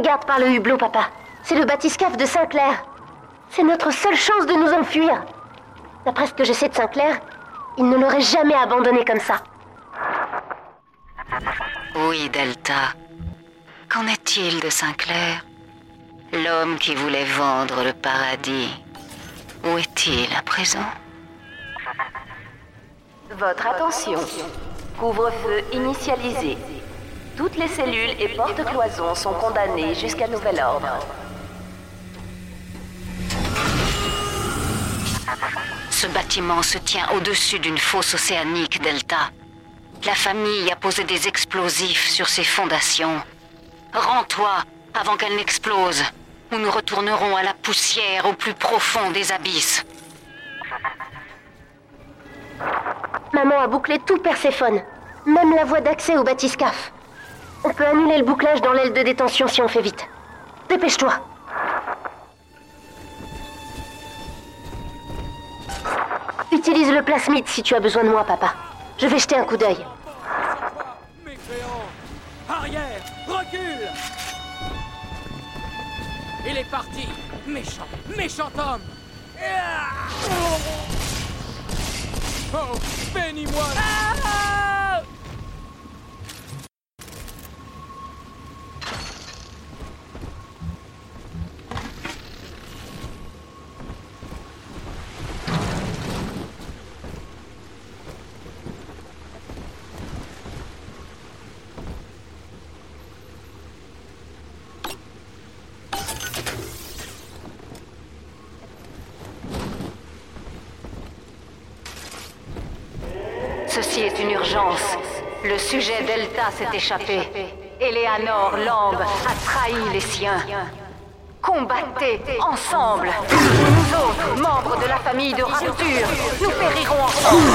Regarde par le hublot, papa. C'est le bathyscaphe de Sinclair. C'est notre seule chance de nous enfuir. D'après ce que je sais de Sinclair, il ne l'aurait jamais abandonné comme ça. Oui, Delta. Qu'en est-il de Sinclair L'homme qui voulait vendre le paradis. Où est-il à présent? Votre attention. Couvre-feu initialisé. Toutes les cellules et portes-cloisons sont condamnées jusqu'à nouvel ordre. Ce bâtiment se tient au-dessus d'une fosse océanique, Delta. La famille a posé des explosifs sur ses fondations. Rends-toi avant qu'elle n'explose, ou nous retournerons à la poussière au plus profond des abysses. Maman a bouclé tout Perséphone, même la voie d'accès au bathyscaphe. On peut annuler le bouclage dans l'aile de détention si on fait vite. Dépêche-toi. Utilise le plasmide si tu as besoin de moi, papa. Je vais jeter un coup d'œil. Arrière. Recule. Il est parti. Méchant. Méchant homme. Oh. Bénis-moi. Ah Ceci est une urgence. Le sujet Delta s'est échappé. Eleanor Lamb a trahi les siens. Combattez ensemble. Nous autres, membres de la famille de Rapture, nous périrons ensemble.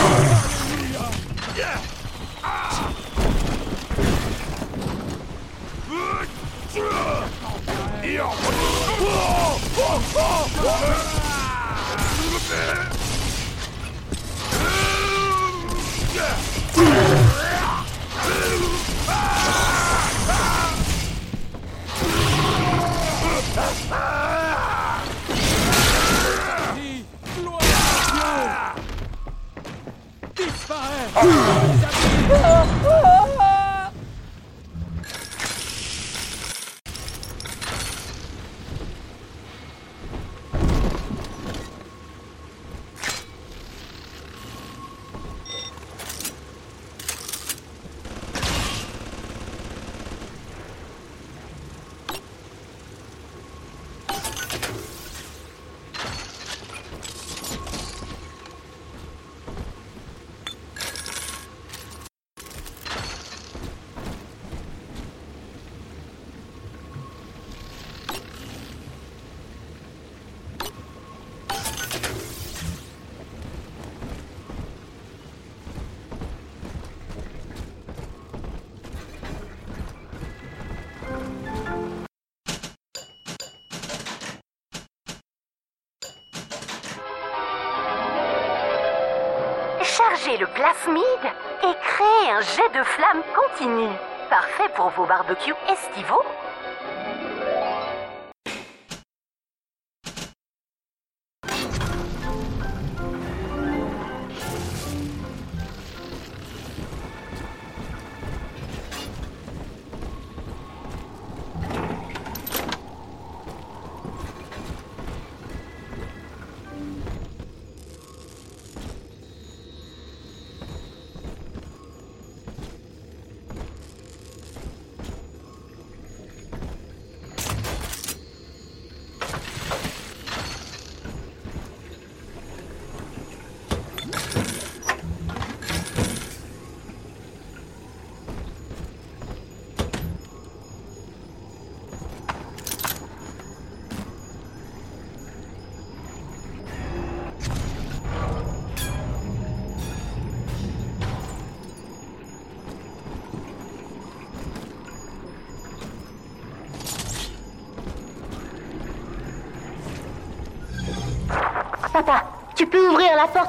Oh. De flamme continu. Parfait pour vos barbecues estivaux.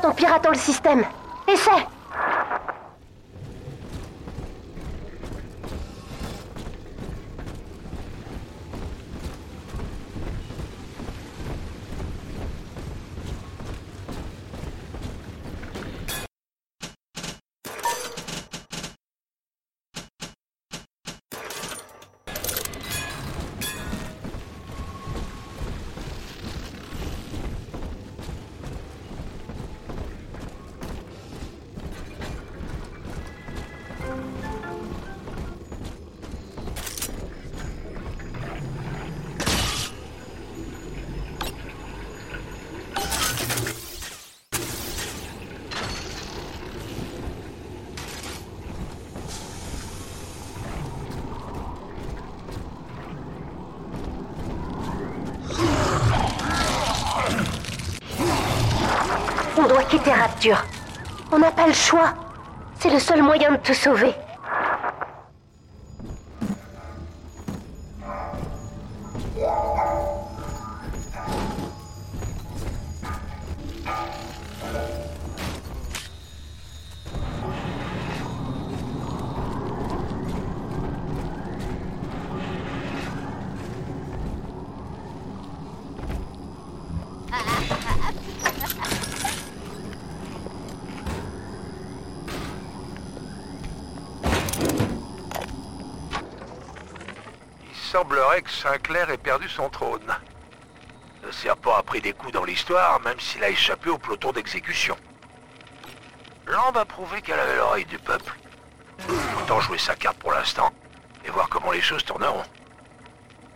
En piratant le système. Quitter Rapture. On n'a pas le choix. C'est le seul moyen de te sauver. Semblerait que Sinclair ait perdu son trône. Le serpent a pris des coups dans l'histoire, même s'il a échappé au peloton d'exécution. Lambe a prouvé qu'elle avait l'oreille du peuple. Autant jouer sa carte pour l'instant et voir comment les choses tourneront.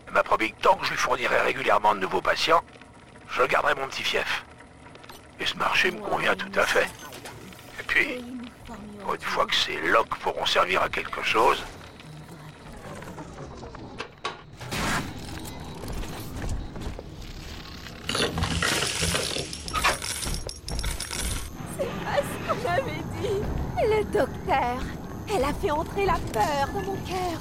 Elle m'a promis que tant que je lui fournirai régulièrement de nouveaux patients, je garderai mon petit fief. Et ce marché me convient tout à fait. Et puis, une fois que ces locs pourront servir à quelque chose, pas ce qu'on avait dit. Le docteur. Elle a fait entrer la peur dans mon cœur.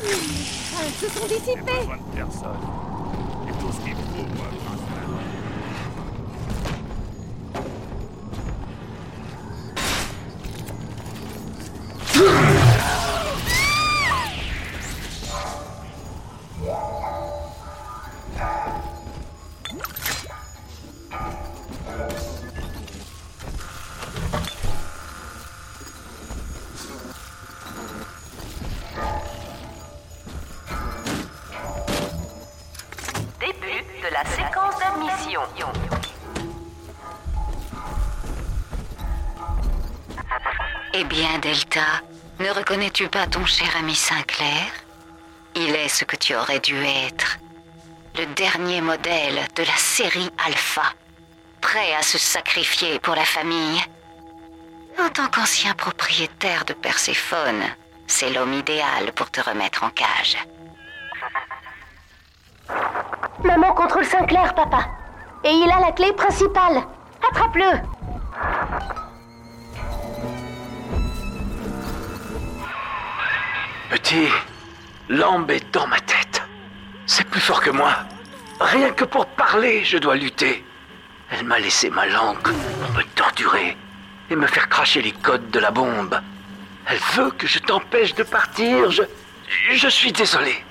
Craintes se sont dissipées. Bonne personne. Eh bien, Delta, ne reconnais-tu pas ton cher ami Sinclair? Il est ce que tu aurais dû être. Le dernier modèle de la série Alpha. Prêt à se sacrifier pour la famille. En tant qu'ancien propriétaire de Perséphone, c'est l'homme idéal pour te remettre en cage. Maman contrôle Sinclair, papa. Et il a la clé principale. Attrape-le. Petit, l'ambe est dans ma tête. C'est plus fort que moi. Rien que pour parler, je dois lutter. Elle m'a laissé ma langue pour me torturer et me faire cracher les codes de la bombe. Elle veut que je t'empêche de partir. Je, je suis désolé.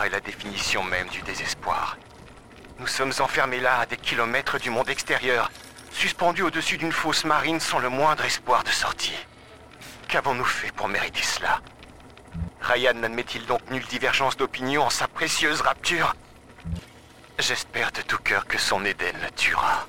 Est la définition même du désespoir. Nous sommes enfermés là, à des kilomètres du monde extérieur, suspendus au-dessus d'une fosse marine sans le moindre espoir de sortie. Qu'avons-nous fait pour mériter cela? Ryan n'admet-il donc nulle divergence d'opinion en sa précieuse rapture? J'espère de tout cœur que son Éden la tuera.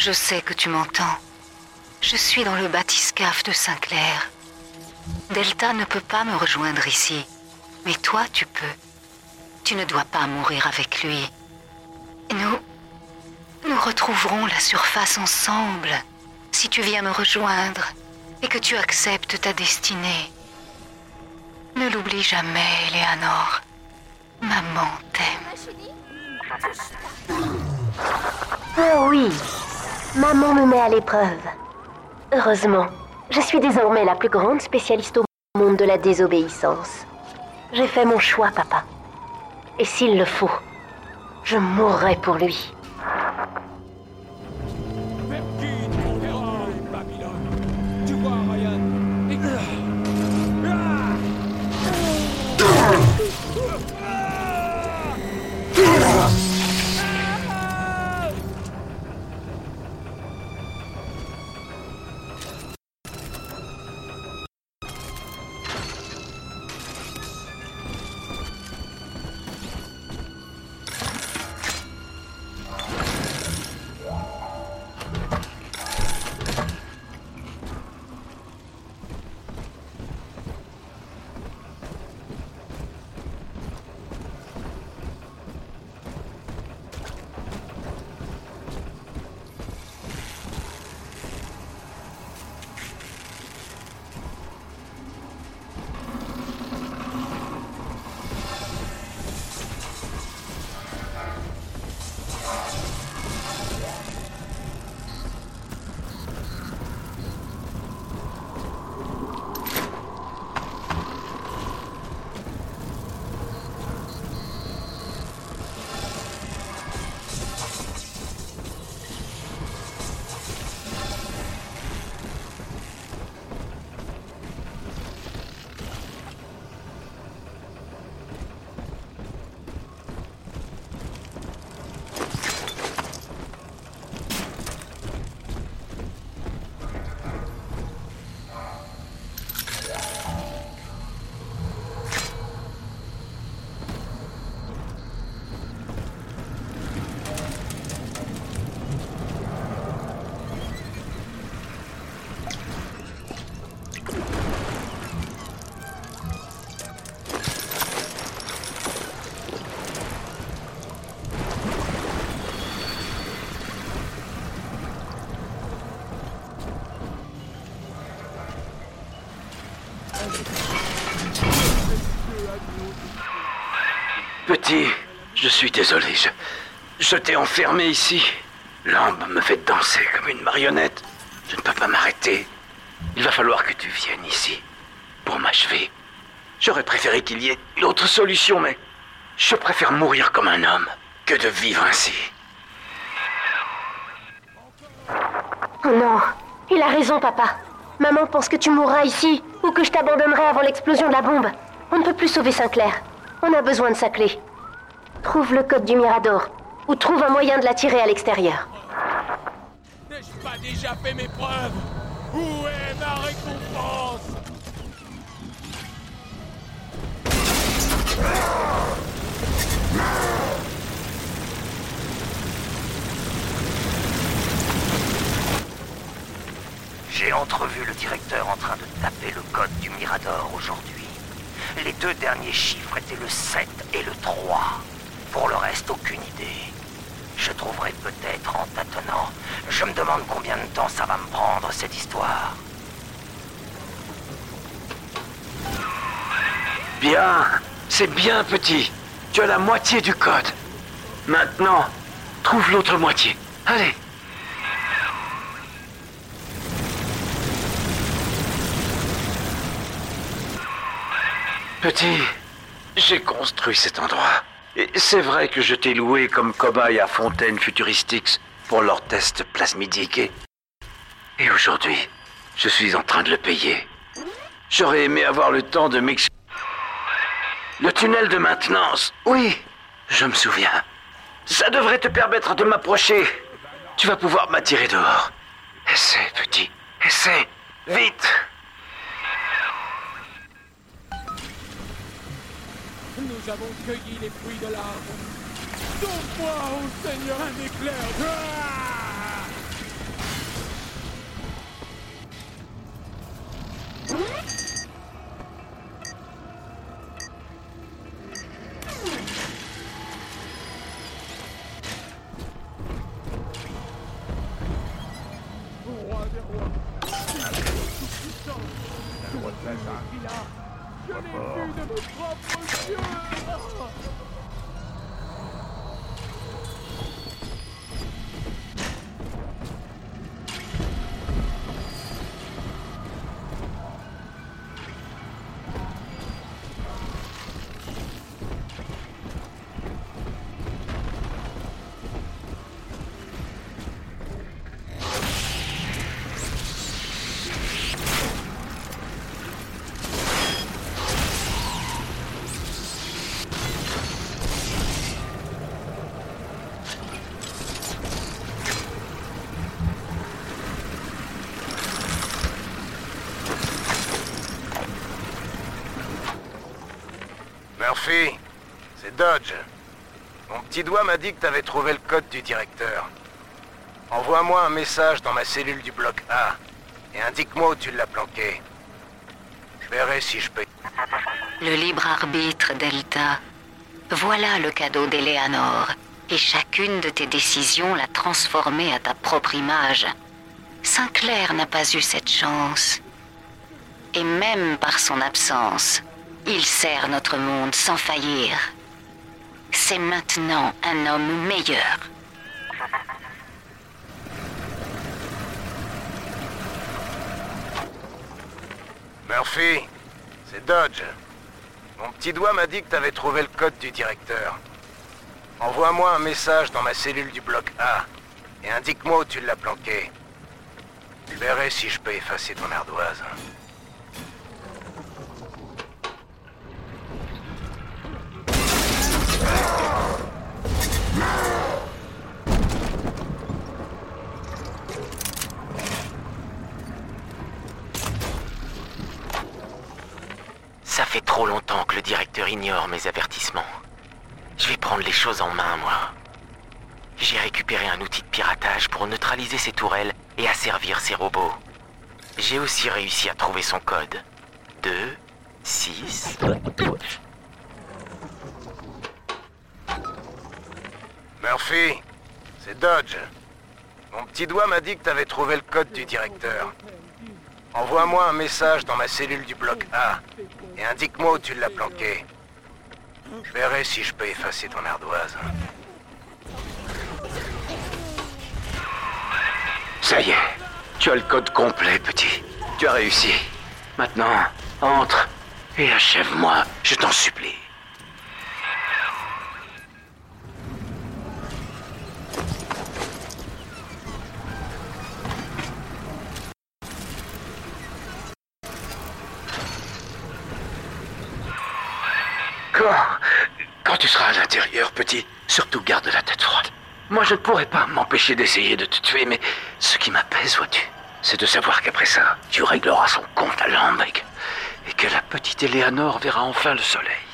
Je sais que tu m'entends. Je suis dans le bathyscaphe de Saint-Clair. Delta ne peut pas me rejoindre ici, mais toi tu peux. Tu ne dois pas mourir avec lui. Nous... Nous retrouverons la surface ensemble, si tu viens me rejoindre et que tu acceptes ta destinée. Ne l'oublie jamais, Eleanor. Maman t'aime. Oh oui, maman me met à l'épreuve. Heureusement, je suis désormais la plus grande spécialiste au monde de la désobéissance. J'ai fait mon choix, papa. Et s'il le faut, je mourrai pour lui. Suis désolé. Je, je t'ai enfermé ici. L'ambe me fait danser comme une marionnette. Je ne peux pas m'arrêter. Il va falloir que tu viennes ici pour m'achever. J'aurais préféré qu'il y ait une autre solution, mais Je préfère mourir comme un homme que de vivre ainsi. Oh non, il a raison, papa. Maman pense que tu mourras ici ou que je t'abandonnerai avant l'explosion de la bombe. On ne peut plus sauver Sinclair. On a besoin de sa clé. Trouve le code du Mirador ou trouve un moyen de la tirer à l'extérieur. N'ai-je pas déjà fait mes preuves Où est ma récompense J'ai entrevu le directeur en train de taper le code du Mirador aujourd'hui. Les deux derniers chiffres étaient le 7 et le 3. Pour le reste, aucune idée. Je trouverai peut-être en tâtonnant. Je me demande combien de temps ça va me prendre, cette histoire. Bien, c'est bien petit. Tu as la moitié du code. Maintenant, trouve l'autre moitié. Allez. Petit, j'ai construit cet endroit. C'est vrai que je t'ai loué comme cobaye à Fontaine Futuristix pour leur test plasmidique. Et, aujourd'hui, je suis en train de le payer. J'aurais aimé avoir le temps de m'excuser. Le tunnel de maintenance. Oui, je me souviens. Ça devrait te permettre de m'approcher. Tu vas pouvoir m'attirer dehors. Essaie, petit. Essaie. Vite. Nous avons cueilli les l'arbre. Donne-moi, ô Seigneur, un éclair. Je l'ai vu de mes propres yeux. Dodge. Mon petit doigt m'a dit que t'avais trouvé le code du directeur. Envoie-moi un message dans ma cellule du bloc A et indique-moi où tu l'as planqué. Je verrai si je peux. Le libre arbitre, Delta. Voilà le cadeau d'Eleanor. Et chacune de tes décisions l'a transformée à ta propre image. Sinclair n'a pas eu cette chance. Et même par son absence, il sert notre monde sans faillir. C'est maintenant un homme meilleur. Murphy, c'est Dodge. Mon petit doigt m'a dit que t'avais trouvé le code du directeur. Envoie-moi un message dans ma cellule du bloc A et indique-moi où tu l'as planqué. Je verrai si je peux effacer ton ardoise. Ça fait trop longtemps que le directeur ignore mes avertissements. Je vais prendre les choses en main, moi. J'ai récupéré un outil de piratage pour neutraliser ses tourelles et asservir ses robots. J'ai aussi réussi à trouver son code. 2, 6... Murphy, c'est Dodge. Mon petit doigt m'a dit que t'avais trouvé le code du directeur. Envoie-moi un message dans ma cellule du bloc A et indique-moi où tu l'as planqué. Je verrai si je peux effacer ton ardoise. Ça y est. Tu as le code complet, petit. Tu as réussi. Maintenant, entre et achève-moi, je t'en supplie. Quand tu seras à l'intérieur, petit, surtout garde la tête froide. Moi, je ne pourrais pas m'empêcher d'essayer de te tuer, mais ce qui m'apaise, vois-tu, c'est de savoir qu'après ça, tu régleras son compte à Lambrick et que la petite Eleanor verra enfin le soleil.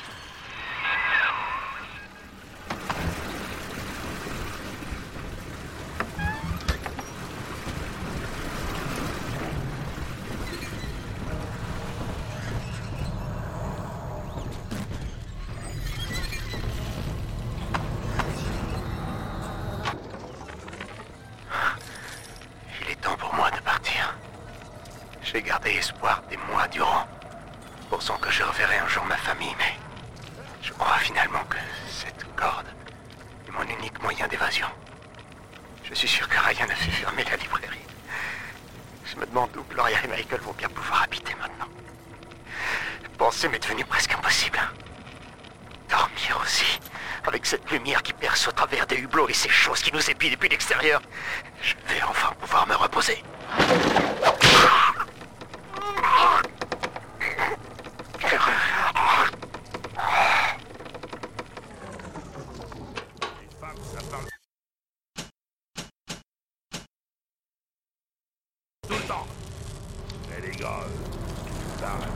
J'ai gardé espoir des mois durant, pensant que je reverrai un jour ma famille, mais je crois finalement que cette corde est mon unique moyen d'évasion. Je suis sûr que Ryan a fait fermer la librairie. Je me demande où Gloria et Michael vont bien pouvoir habiter maintenant. Penser m'est devenu presque impossible. Dormir aussi, avec cette lumière qui perce au travers des hublots et ces choses qui nous épient depuis l'extérieur. Je vais enfin pouvoir me reposer. Les femmes, ça parle. Tout le temps. Eh les gars, euh, ça arrête.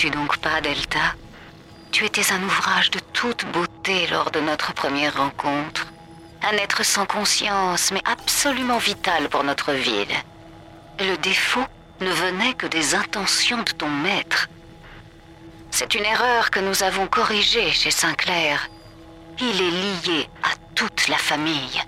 Ne vois-tu donc pas, Delta? Tu étais un ouvrage de toute beauté lors de notre première rencontre. Un être sans conscience, mais absolument vital pour notre ville. Le défaut ne venait que des intentions de ton maître. C'est une erreur que nous avons corrigée chez Sinclair. Il est lié à toute la famille.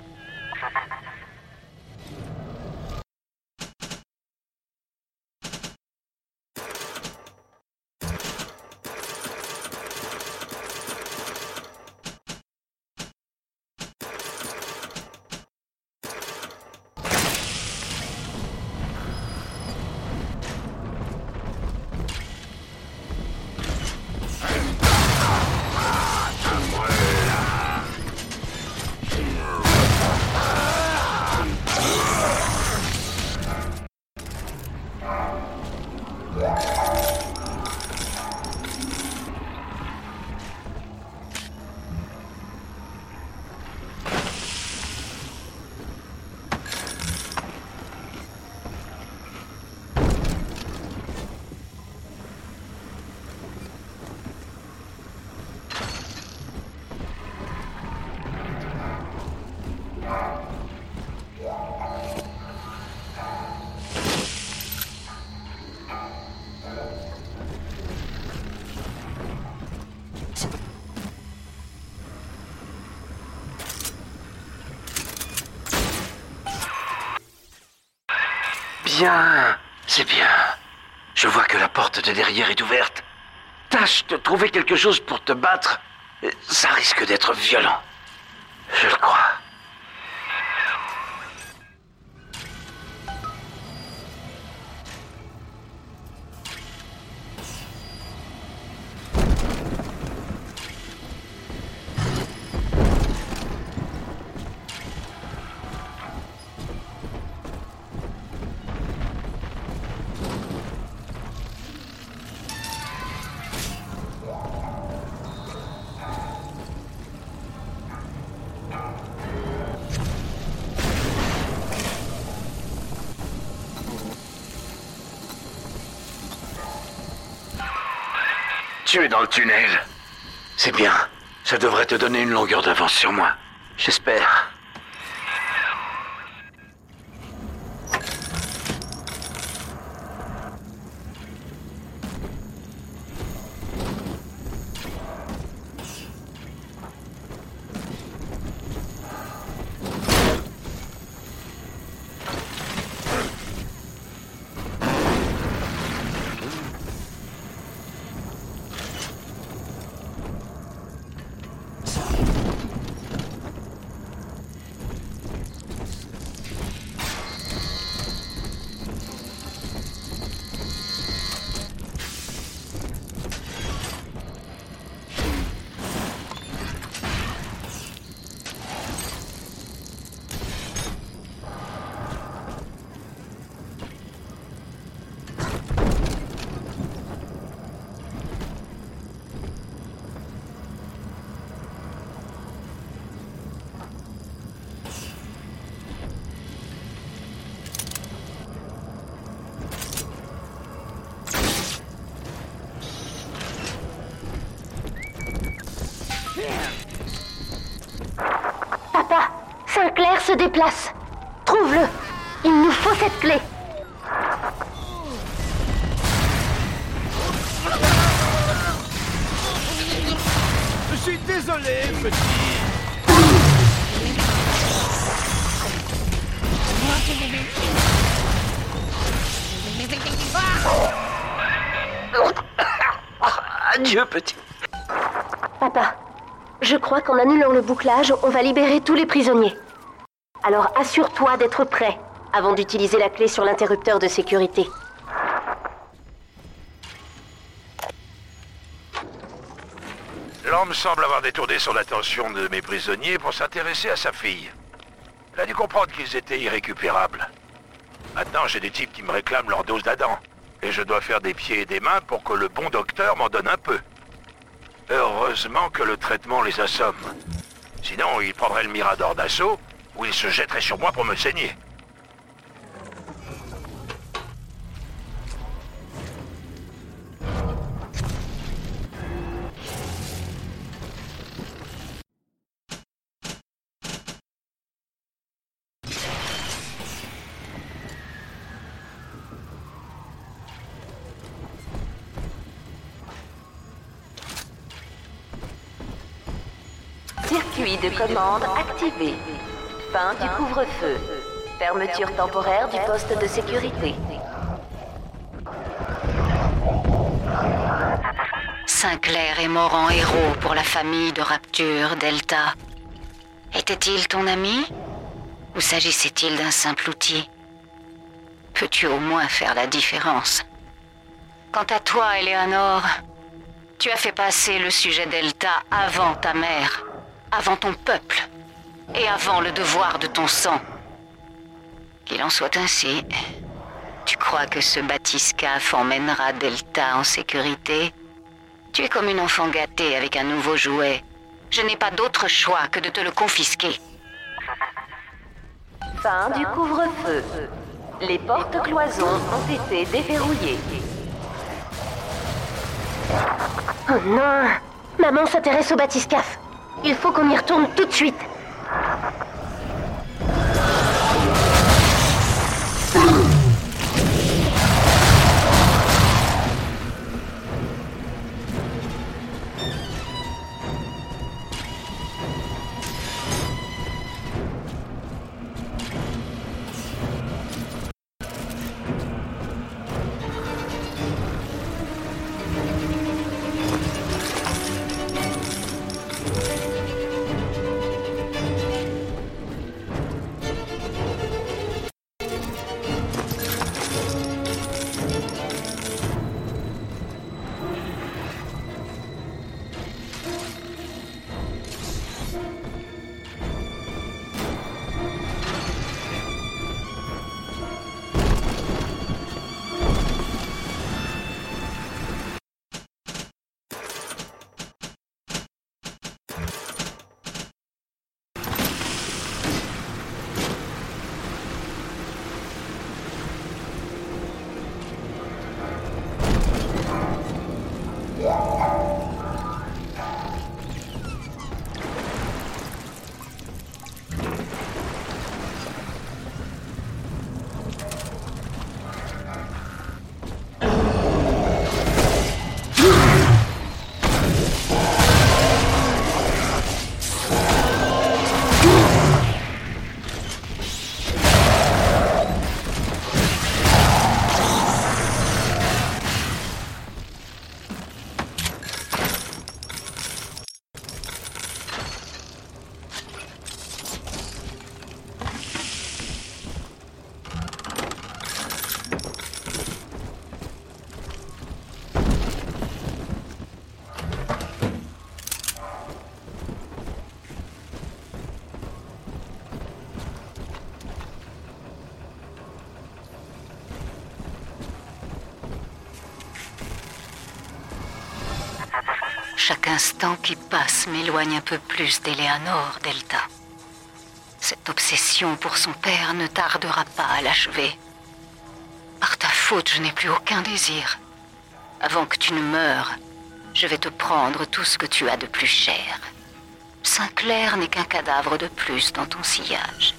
Derrière est ouverte. Tâche de trouver quelque chose pour te battre. Ça risque d'être violent. Je le crois. Tu es dans le tunnel. C'est bien. Ça devrait te donner une longueur d'avance sur moi. J'espère. Petit. Papa, je crois qu'en annulant le bouclage, on va libérer tous les prisonniers. Alors assure-toi d'être prêt avant d'utiliser la clé sur l'interrupteur de sécurité. L'homme semble avoir détourné son attention de mes prisonniers pour s'intéresser à sa fille. Il a dû comprendre qu'ils étaient irrécupérables. Maintenant, j'ai des types qui me réclament leur dose d'Adam. Et je dois faire des pieds et des mains pour que le bon docteur m'en donne un peu. Heureusement que le traitement les assomme. Sinon, il prendrait le mirador d'assaut, ou il se jetterait sur moi pour me saigner. De commande activé. Fin du couvre-feu. Fermeture temporaire du poste de sécurité. Sinclair est mort en héros pour la famille de Rapture, Delta. Était-il ton ami? Ou s'agissait-il d'un simple outil? Peux-tu au moins faire la différence? Quant à toi, Eleanor, tu as fait passer le sujet Delta avant ta mère, avant ton peuple, et avant le devoir de ton sang. Qu'il en soit ainsi. Tu crois que ce bathyscaphe emmènera Delta en sécurité? Tu es comme une enfant gâtée avec un nouveau jouet. Je n'ai pas d'autre choix que de te le confisquer. Fin du couvre-feu. Les portes cloisons ont été déverrouillées. Oh non Maman s'intéresse au bathyscaphe. Il faut qu'on y retourne tout de suite. Instant qui passe m'éloigne un peu plus d'Eleanor, Delta. Cette obsession pour son père ne tardera pas à l'achever. Par ta faute, je n'ai plus aucun désir. Avant que tu ne meures, je vais te prendre tout ce que tu as de plus cher. Sinclair n'est qu'un cadavre de plus dans ton sillage.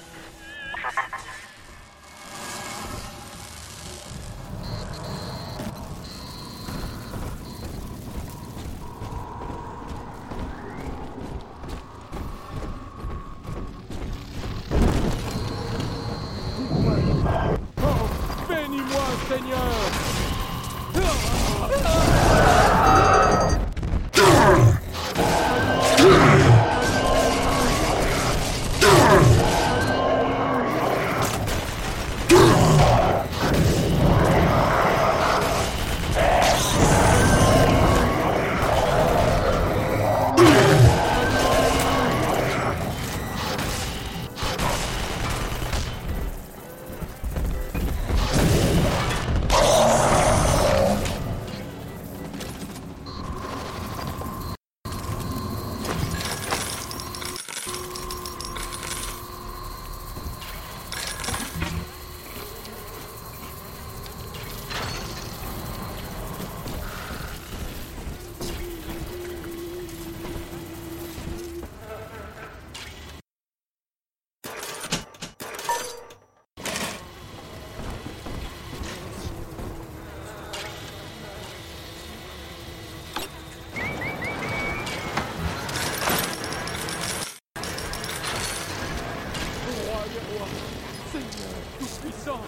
Seigneur tout-puissant,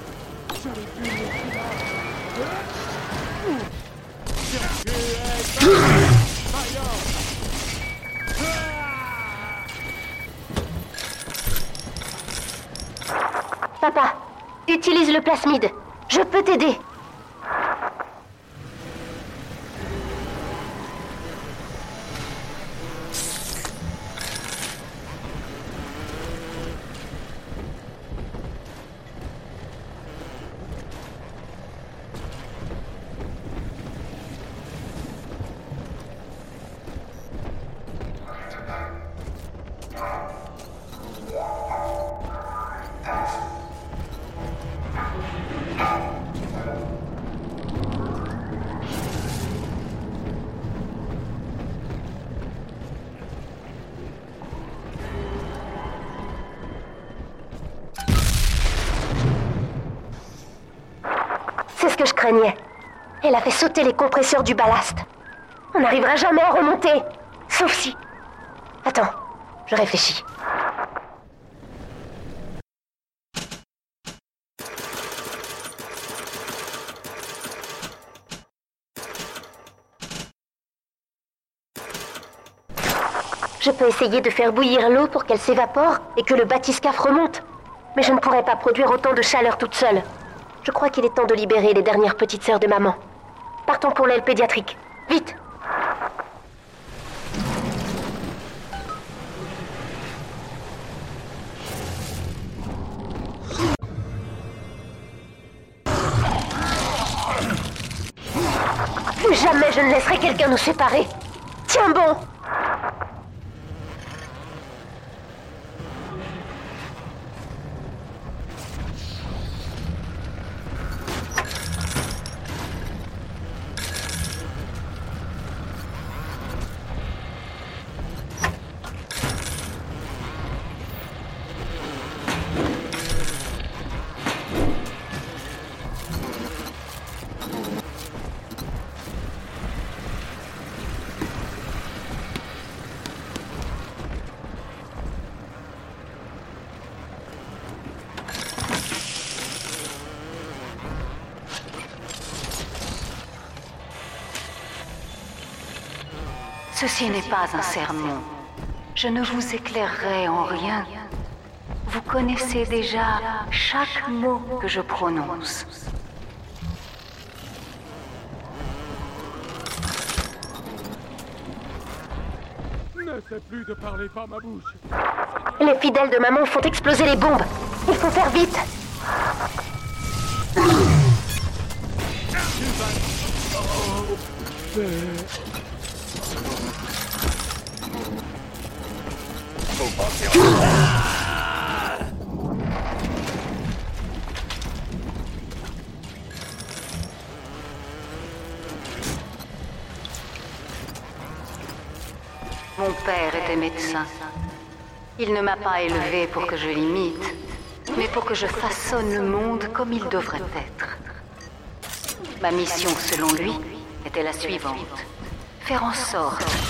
je l'ai vu au final. Papa, utilise le plasmide. Je peux t'aider. Elle a fait sauter les compresseurs du ballast. On n'arrivera jamais à remonter. Sauf si... Attends, je réfléchis. Je peux essayer de faire bouillir l'eau pour qu'elle s'évapore et que le bathyscaphe remonte. Mais je ne pourrais pas produire autant de chaleur toute seule. Je crois qu'il est temps de libérer les dernières petites sœurs de maman. Partons pour l'aile pédiatrique. Vite jamais je ne laisserai quelqu'un nous séparer. Tiens bon Ceci n'est pas un sermon. Je ne vous éclairerai en rien. Vous connaissez déjà chaque mot que je prononce. N'essaie plus de parler par ma bouche. Les fidèles de maman font exploser les bombes. Il faut faire vite. Mon père était médecin. Il ne m'a pas élevé pour que je l'imite, mais pour que je façonne le monde comme il devrait être. Ma mission, selon lui, était la suivante. Faire en sorte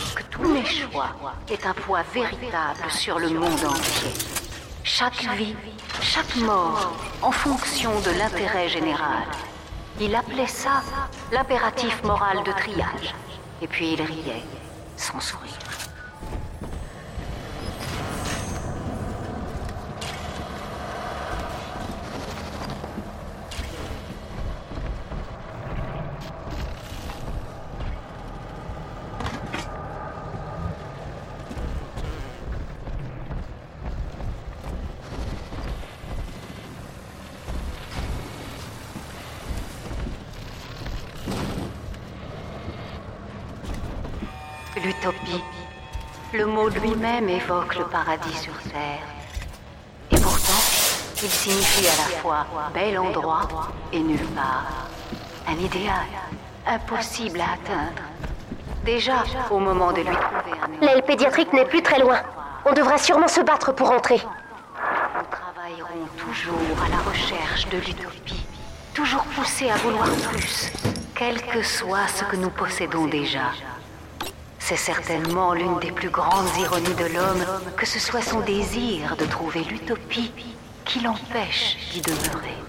mes choix aient un poids véritable sur le monde entier. Chaque vie, chaque mort, en fonction de l'intérêt général. Il appelait ça l'impératif moral de triage. Et puis il riait, sans sourire. L'utopie. Le mot lui-même évoque le paradis sur Terre. Et pourtant, il signifie à la fois bel endroit et nulle part. Un idéal, impossible à atteindre. Déjà, au moment de lui trouver un L'aile pédiatrique n'est plus très loin. On devra sûrement se battre pour entrer. Nous travaillerons toujours à la recherche de l'utopie. Toujours poussés à vouloir plus, quel que soit ce que nous possédons déjà. C'est certainement l'une des plus grandes ironies de l'homme que ce soit son désir de trouver l'utopie qui l'empêche d'y demeurer.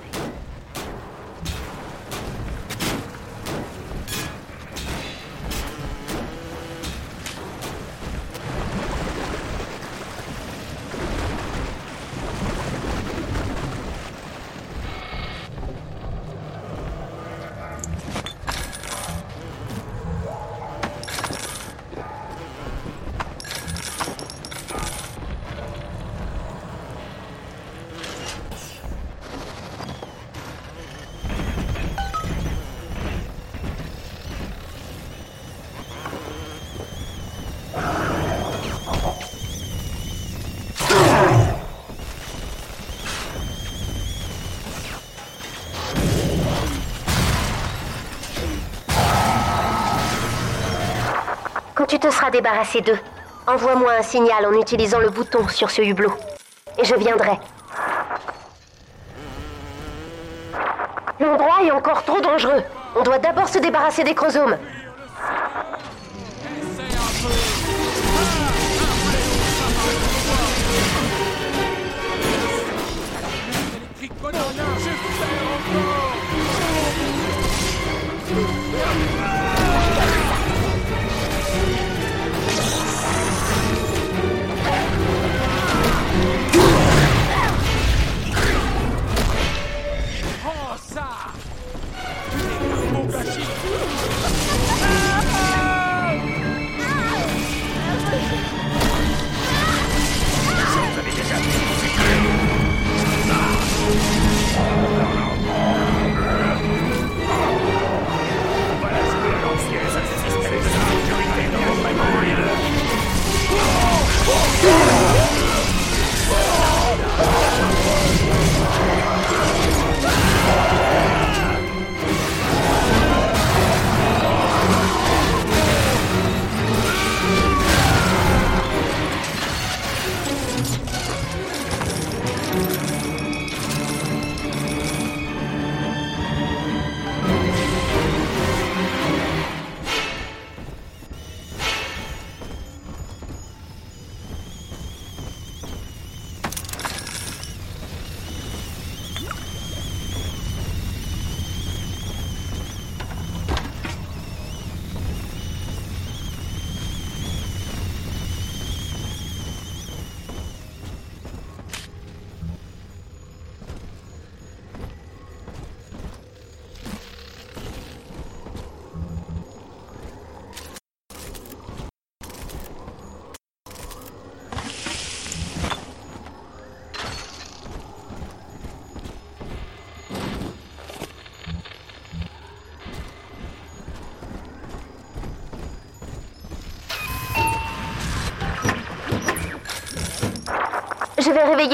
Seras débarrassé d'eux, envoie-moi un signal en utilisant le bouton sur ce hublot. Et je viendrai. L'endroit est encore trop dangereux. On doit d'abord se débarrasser des chromosomes.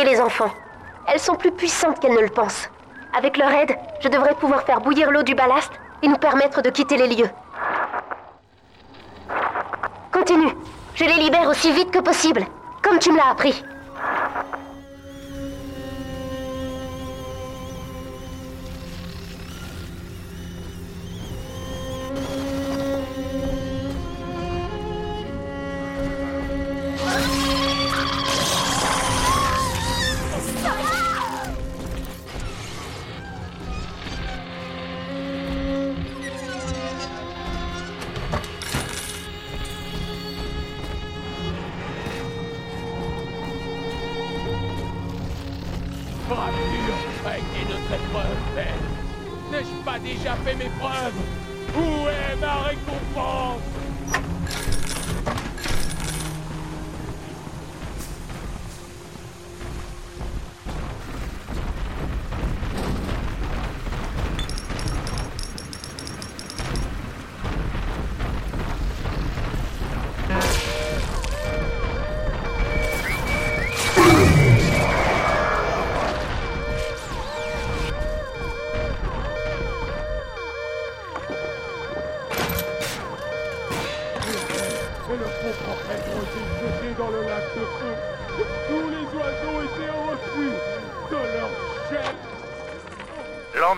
Les enfants. Elles sont plus puissantes qu'elles ne le pensent. Avec leur aide, je devrais pouvoir faire bouillir l'eau du ballast et nous permettre de quitter les lieux. Continue. Je les libère aussi vite que possible, comme tu me l'as appris.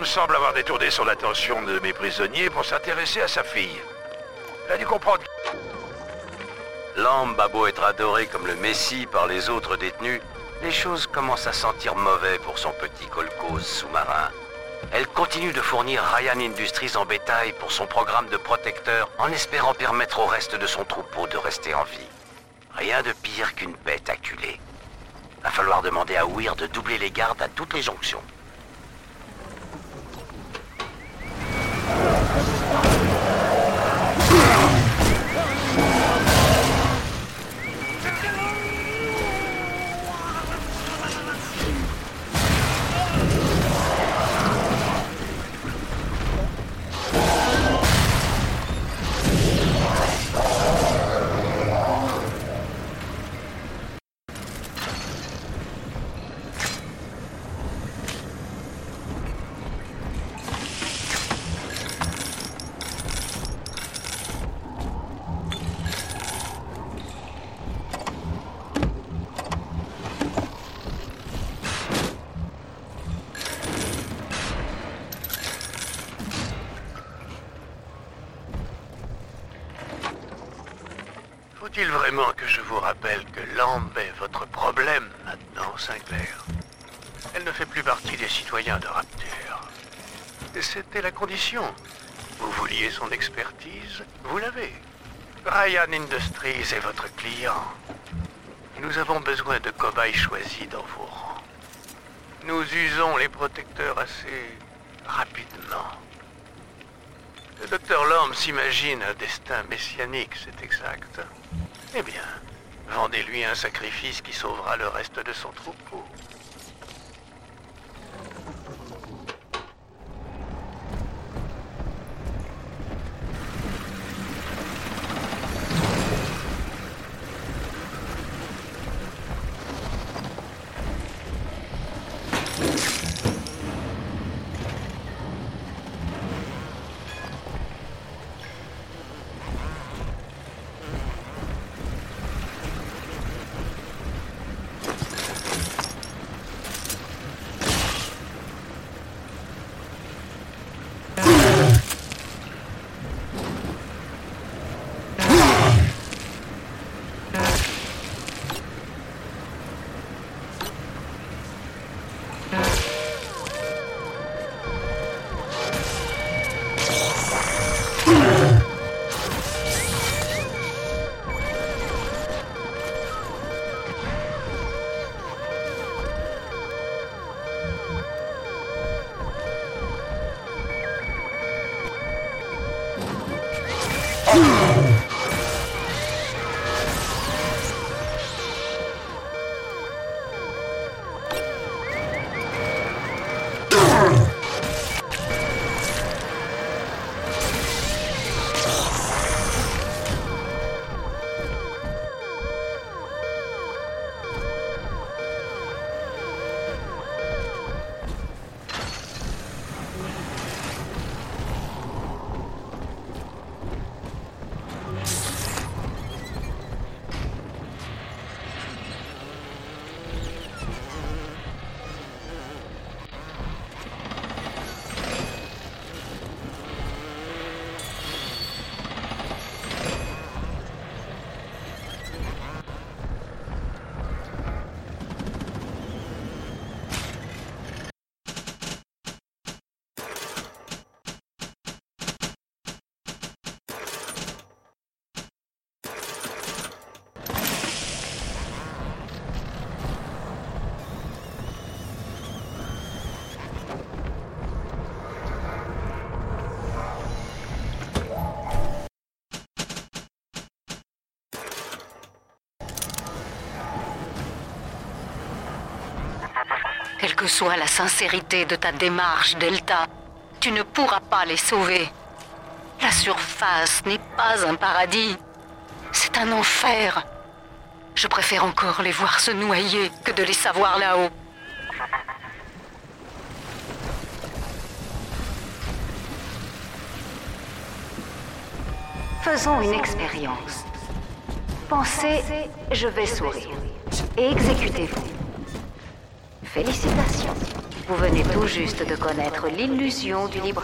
Semble avoir détourné son attention de mes prisonniers pour s'intéresser à sa fille. Il a dû comprendre. Lamb a beau être adoré comme le Messie par les autres détenus, les choses commencent à sentir mauvais pour son petit kolkhoz sous-marin. Elle continue de fournir Ryan Industries en bétail pour son programme de protecteurs en espérant permettre au reste de son troupeau de rester en vie. Rien de pire qu'une bête acculée. Va falloir demander à Weir de doubler les gardes à toutes les jonctions. Faut-il vraiment que je vous rappelle que Lamb est votre problème maintenant, Sinclair Elle ne fait plus partie des citoyens de Rapture. La condition. Vous vouliez son expertise, vous l'avez. Ryan Industries est votre client. Nous avons besoin de cobayes choisis dans vos rangs. Nous usons les protecteurs assez rapidement. Le docteur Lorme s'imagine un destin messianique, c'est exact. Eh bien, vendez-lui un sacrifice qui sauvera le reste de son troupeau. Quelle que soit la sincérité de ta démarche, Delta, tu ne pourras pas les sauver. La surface n'est pas un paradis. C'est un enfer. Je préfère encore les voir se noyer que de les savoir là-haut. Faisons une expérience. Pensez, je vais sourire. Et exécutez-vous. Félicitations. Vous venez tout juste de connaître l'illusion du libre.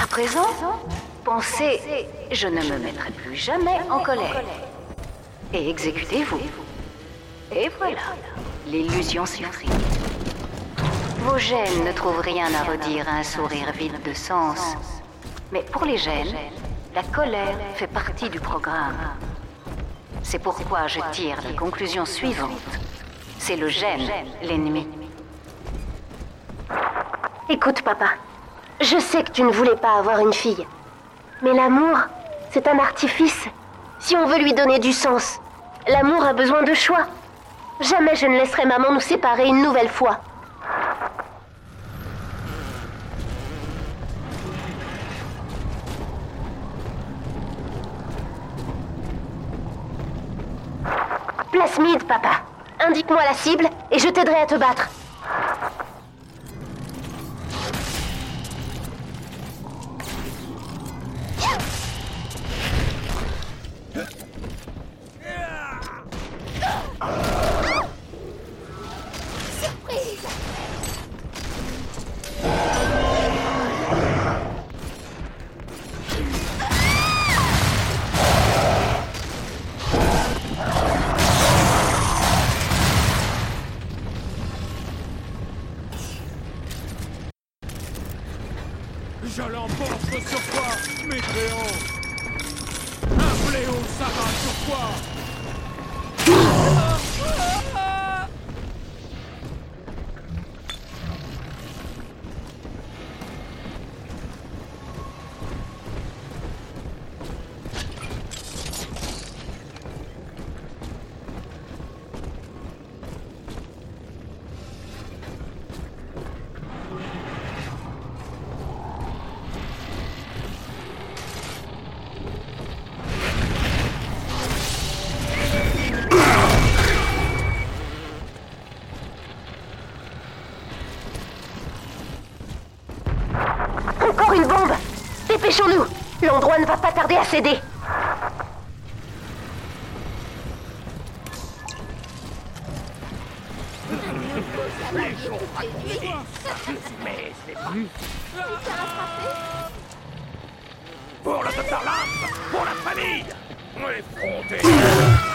À présent, pensez, je ne me mettrai plus jamais en colère. Et exécutez-vous. Et voilà, l'illusion suffit. Vos gènes ne trouvent rien à redire à un sourire vide de sens. Mais pour les gènes, la colère fait partie du programme. C'est pourquoi je tire la conclusion suivante. C'est le gène, l'ennemi. Écoute, papa. Je sais que tu ne voulais pas avoir une fille. Mais l'amour, c'est un artifice. Si on veut lui donner du sens, l'amour a besoin de choix. Jamais je ne laisserai maman nous séparer une nouvelle fois. Plasmide, papa. Indique-moi la cible et je t'aiderai à te battre. Une bombe. Dépêchons-nous. L'endroit ne va pas tarder à céder. Pour le docteur Lamb Pour la famille. Effronté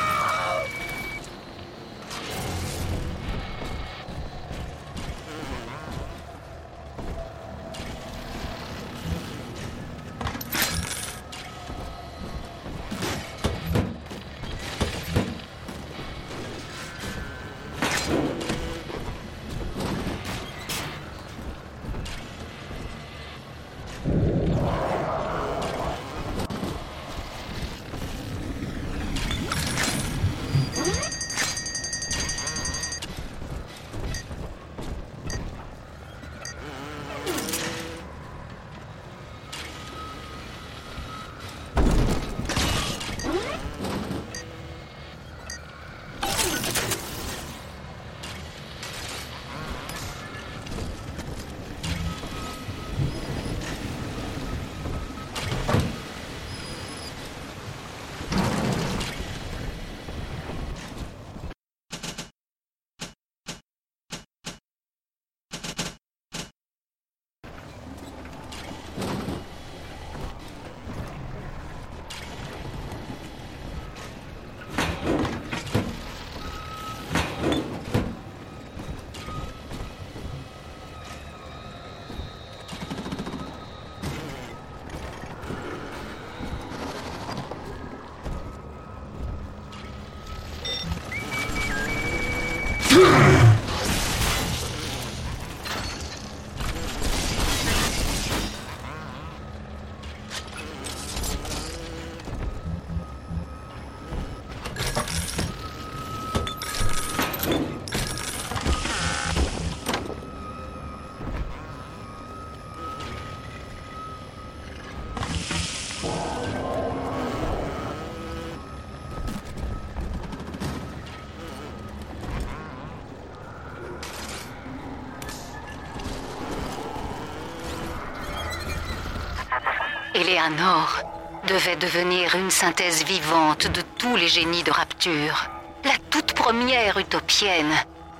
Eleanor devait devenir une synthèse vivante de tous les génies de Rapture. La toute première utopienne,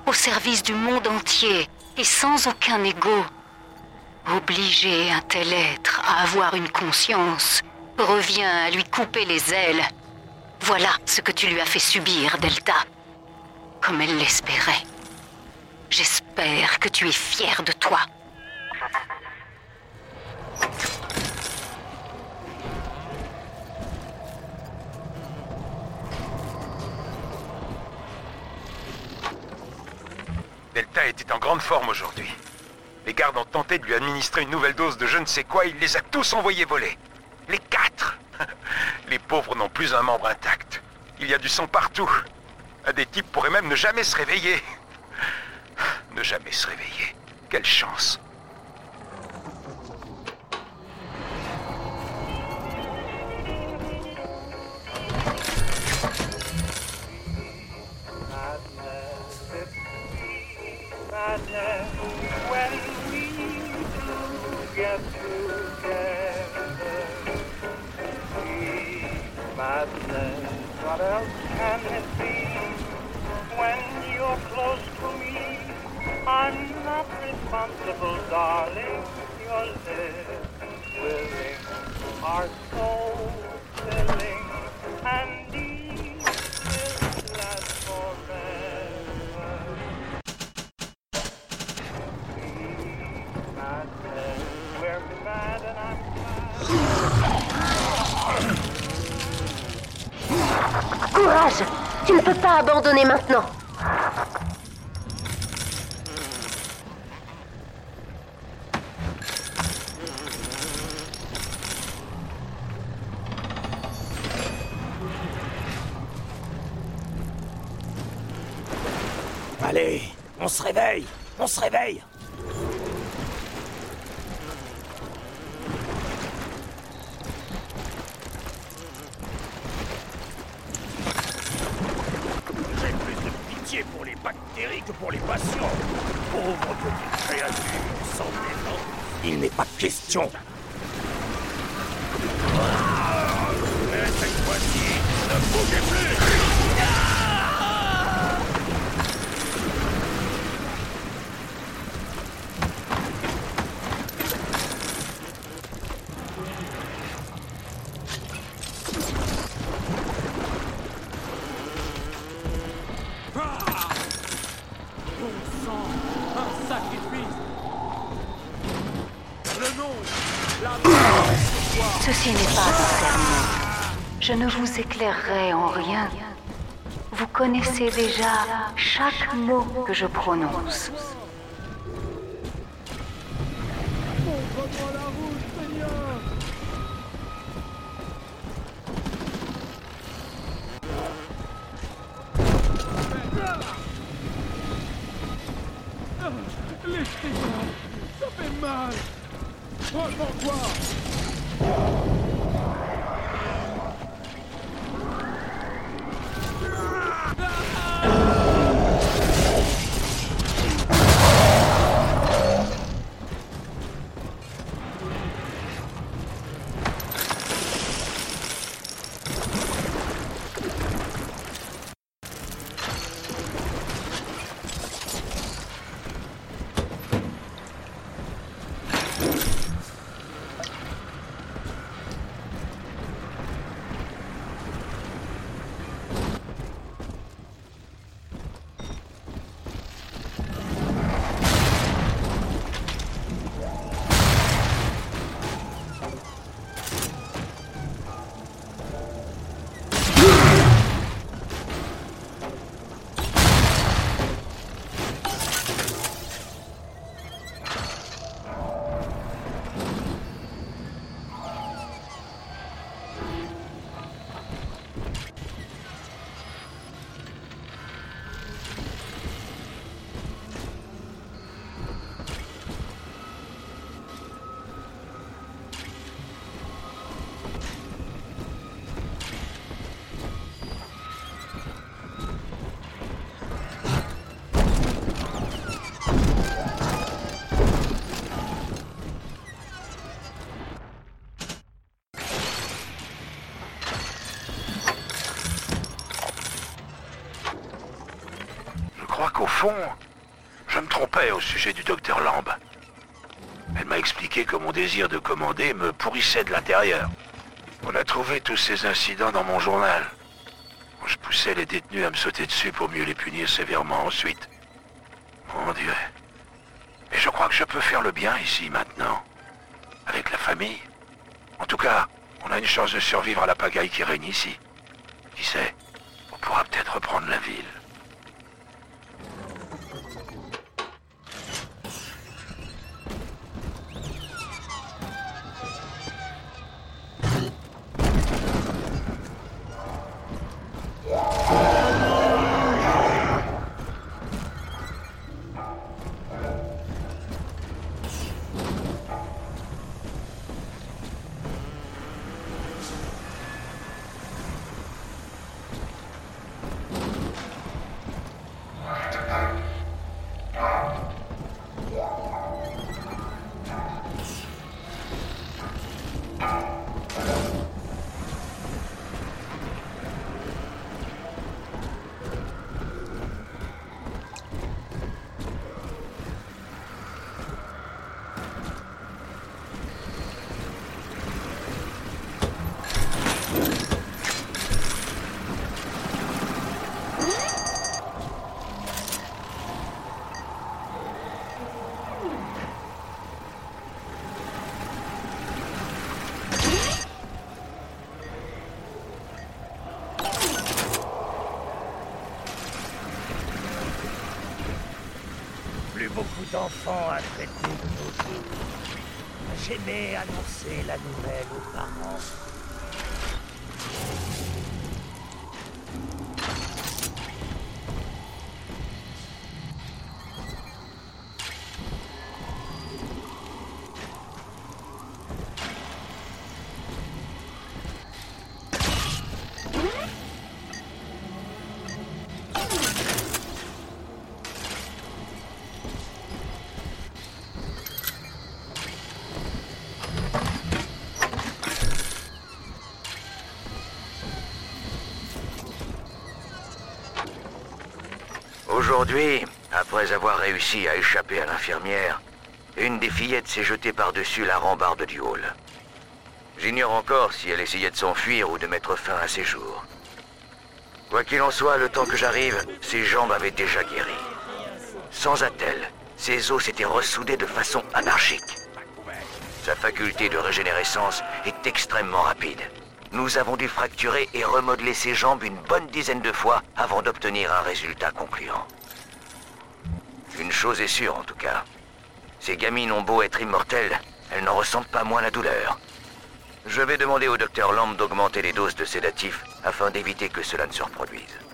au service du monde entier et sans aucun ego. Obliger un tel être à avoir une conscience revient à lui couper les ailes. Voilà ce que tu lui as fait subir, Delta. Comme elle l'espérait. J'espère que tu es fier de toi. Delta était en grande forme aujourd'hui. Les gardes ont tenté de lui administrer une nouvelle dose de je ne sais quoi, il les a tous envoyés voler. Les quatre Les pauvres n'ont plus un membre intact. Il y a du sang partout. Un des types pourrait même ne jamais se réveiller. Ne jamais se réveiller. Quelle chance. Can it be? When you're close to me, I'm not responsible, darling. Your lips willing are so filling, and Courage Tu ne peux pas abandonner maintenant. Allez, on se réveille On se réveille connaissez déjà chaque mot que je prononce. Au sujet du docteur Lamb. Elle m'a expliqué que mon désir de commander me pourrissait de l'intérieur. On a trouvé tous ces incidents dans mon journal. Je poussais les détenus à me sauter dessus pour mieux les punir sévèrement ensuite. Mon Dieu. Et je crois que je peux faire le bien ici maintenant. Avec la famille. En tout cas, on a une chance de survivre à la pagaille qui règne ici. D'enfants à traiter de nos jours. J'aimais annoncer la Aujourd'hui, après avoir réussi à échapper à l'infirmière, une des fillettes s'est jetée par-dessus la rambarde du hall. J'ignore encore si elle essayait de s'enfuir ou de mettre fin à ses jours. Quoi qu'il en soit, le temps que j'arrive, ses jambes avaient déjà guéri. Sans attelle, ses os s'étaient ressoudés de façon anarchique. Sa faculté de régénérescence est extrêmement rapide. Nous avons dû fracturer et remodeler ses jambes une bonne dizaine de fois avant d'obtenir un résultat concluant. Chose est sûre en tout cas. Ces gamines ont beau être immortelles, elles n'en ressentent pas moins la douleur. Je vais demander au docteur Lamb d'augmenter les doses de sédatifs afin d'éviter que cela ne se reproduise.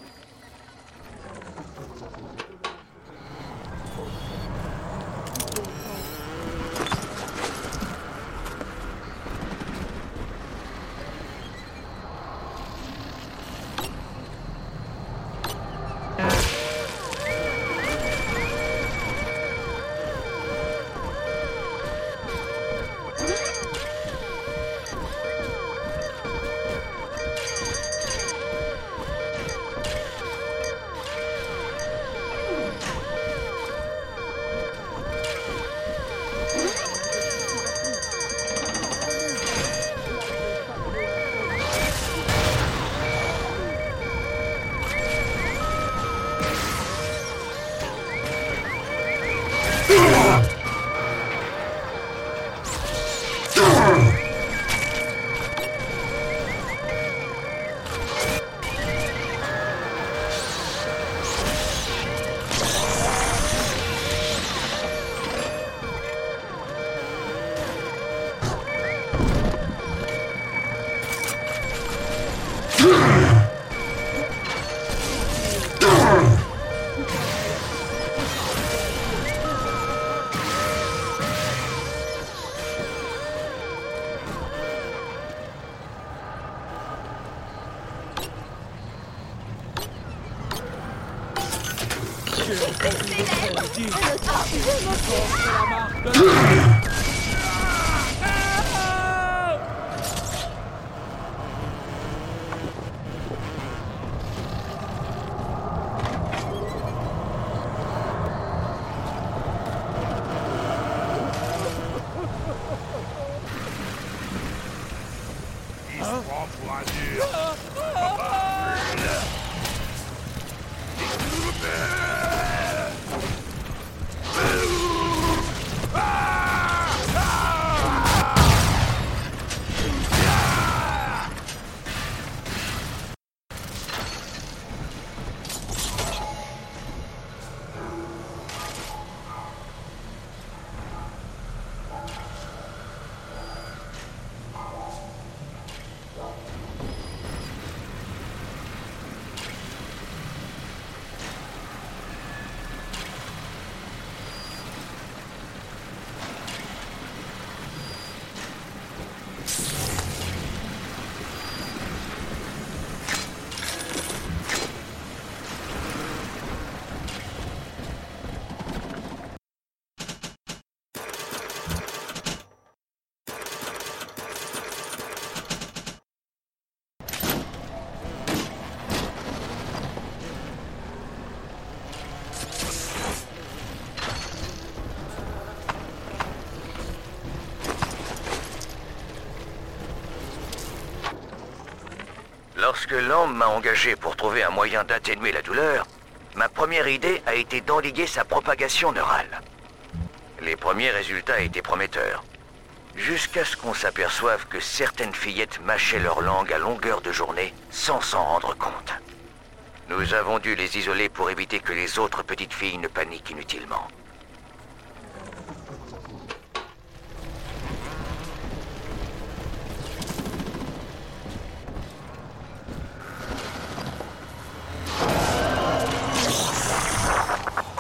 Lorsque Lamb m'a engagé pour trouver un moyen d'atténuer la douleur, ma première idée a été d'endiguer sa propagation neurale. Les premiers résultats étaient prometteurs. Jusqu'à ce qu'on s'aperçoive que certaines fillettes mâchaient leur langue à longueur de journée sans s'en rendre compte. Nous avons dû les isoler pour éviter que les autres petites filles ne paniquent inutilement.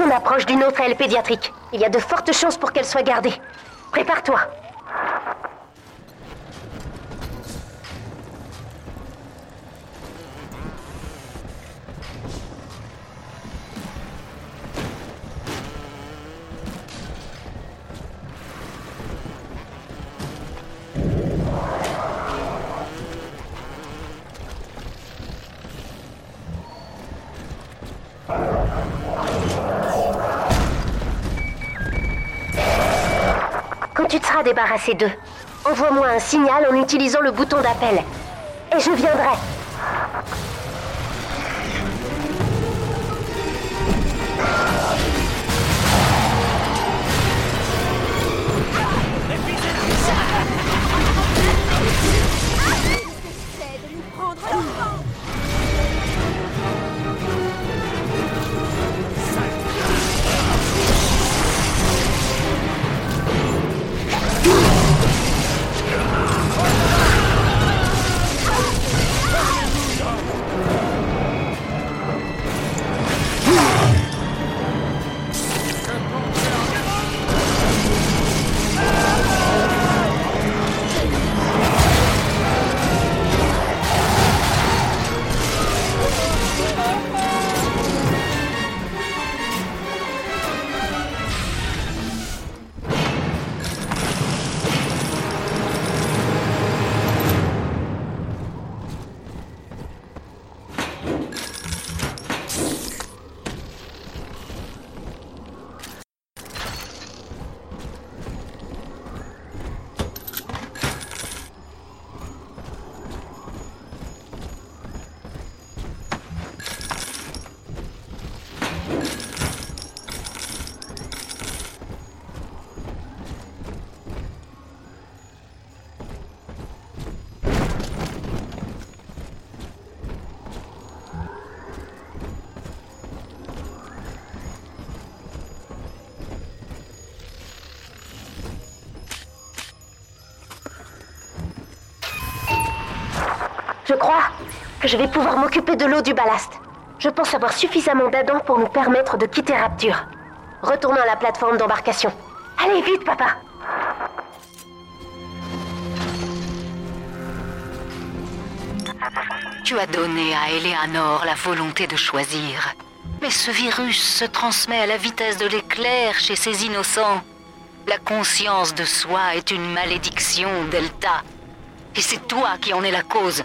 On approche d'une autre aile pédiatrique. Il y a de fortes chances pour qu'elle soit gardée. Prépare-toi. Envoie-moi un signal en utilisant le bouton d'appel. Et je viendrai. Crois que je vais pouvoir m'occuper de l'eau du ballast. Je pense avoir suffisamment d'Adam pour nous permettre de quitter Rapture. Retournons à la plateforme d'embarcation. Allez, vite, papa Tu as donné à Eleanor la volonté de choisir. Mais ce virus se transmet à la vitesse de l'éclair chez ces innocents. La conscience de soi est une malédiction, Delta. Et c'est toi qui en es la cause.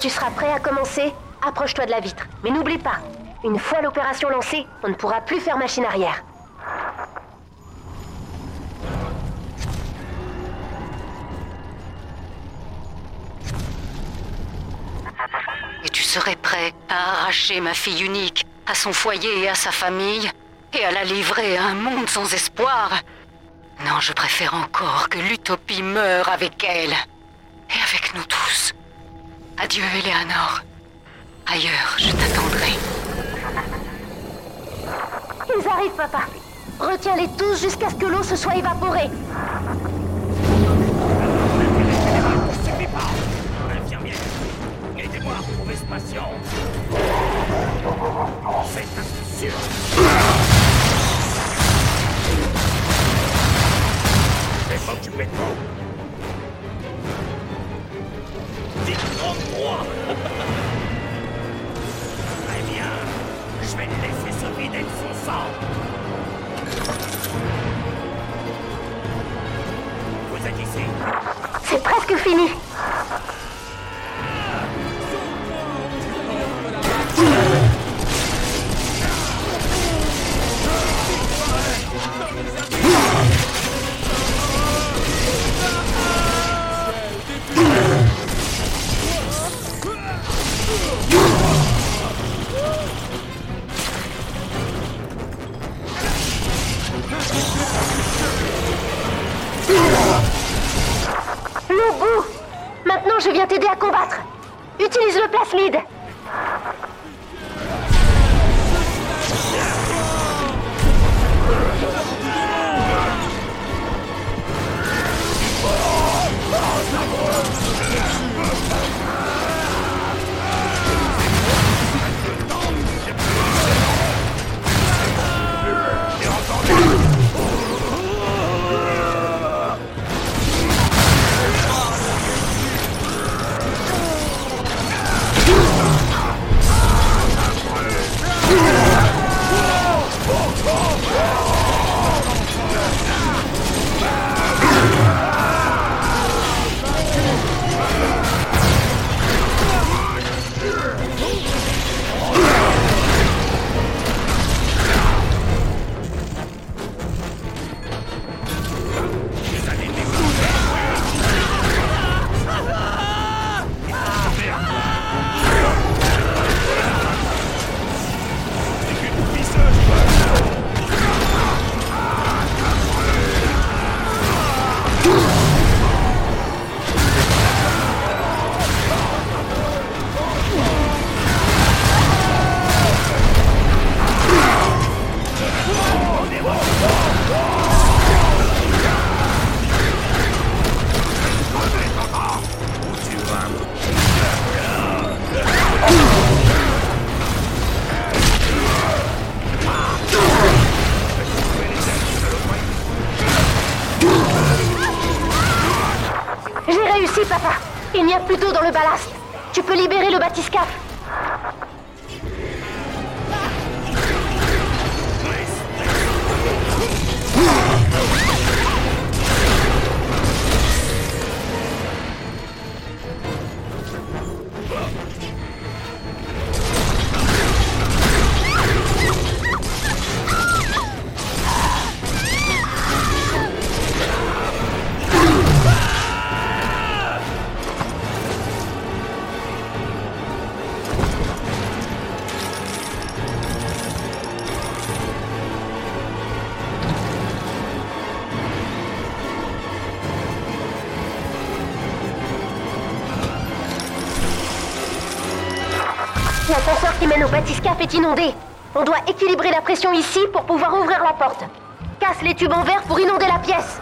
tu seras prêt à commencer, approche-toi de la vitre. Mais n'oublie pas, une fois l'opération lancée, on ne pourra plus faire machine arrière. Et tu serais prêt à arracher ma fille unique à son foyer et à sa famille et à la livrer à un monde sans espoir? Non, je préfère encore que l'utopie meure avec elle et avec nous tous. Adieu, Eleanor. Ailleurs, je t'attendrai. Ils arrivent, papa. Retiens-les tous jusqu'à ce que l'eau se soit évaporée. Sûr. Très bien. Je vais le laisser se vider de son sang. Vous êtes ici? C'est presque fini. Je viens t'aider à combattre. Utilise le plasmide. A plus dans le ballast. Tu peux libérer le bathyscaphe. On doit équilibrer la pression ici pour pouvoir ouvrir la porte. Casse les tubes en verre pour inonder la pièce.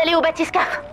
D'aller au bathyscaphe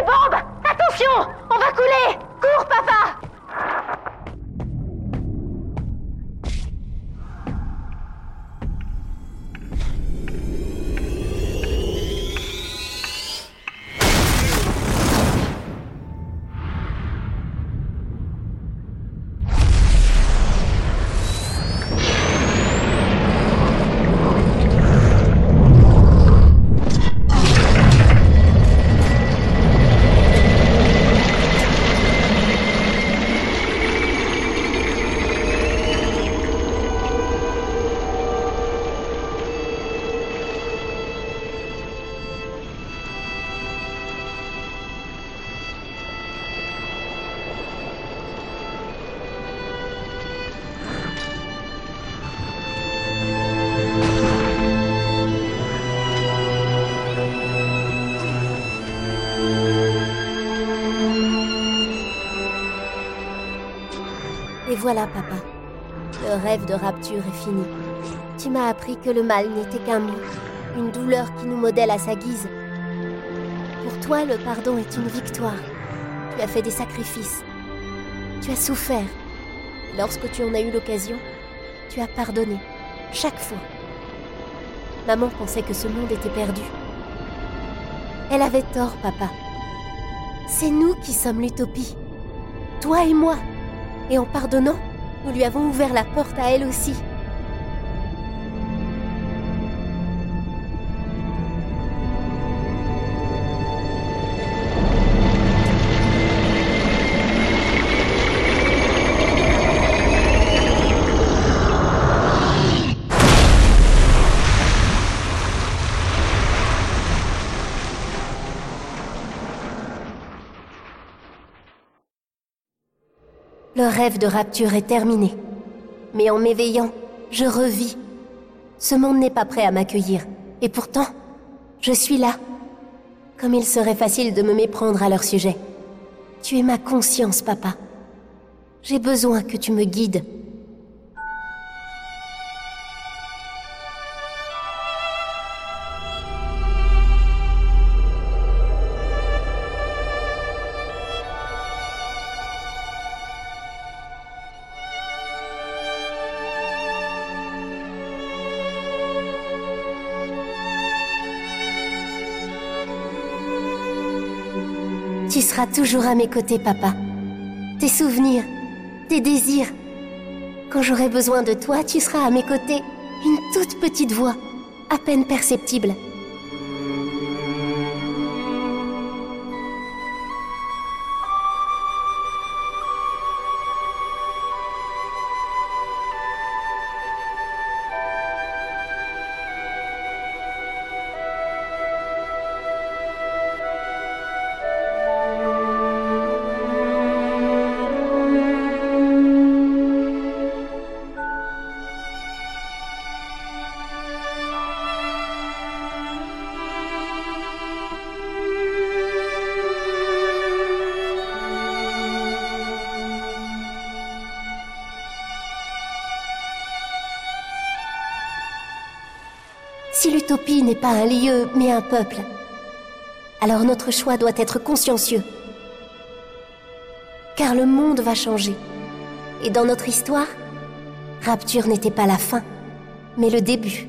Attention On va couler. Cours, papa rêve de rapture est fini. Tu m'as appris que le mal n'était qu'un mot, une douleur qui nous modèle à sa guise. Pour toi, le pardon est une victoire. Tu as fait des sacrifices. Tu as souffert. Lorsque tu en as eu l'occasion, tu as pardonné. Chaque fois. Maman pensait que ce monde était perdu. Elle avait tort, papa. C'est nous qui sommes l'utopie. Toi et moi. Et en pardonnant, nous lui avons ouvert la porte à elle aussi. Rêve de rapture est terminé. Mais en m'éveillant, je revis. Ce monde n'est pas prêt à m'accueillir. Et pourtant, je suis là. Comme il serait facile de me méprendre à leur sujet. Tu es ma conscience, papa. J'ai besoin que tu me guides. Seras toujours à mes côtés, papa. Tes souvenirs, tes désirs. Quand j'aurai besoin de toi, tu seras à mes côtés. Une toute petite voix, à peine perceptible. N'est pas un lieu, mais un peuple, alors notre choix doit être consciencieux. Car le monde va changer. Et dans notre histoire, Rapture n'était pas la fin, mais le début.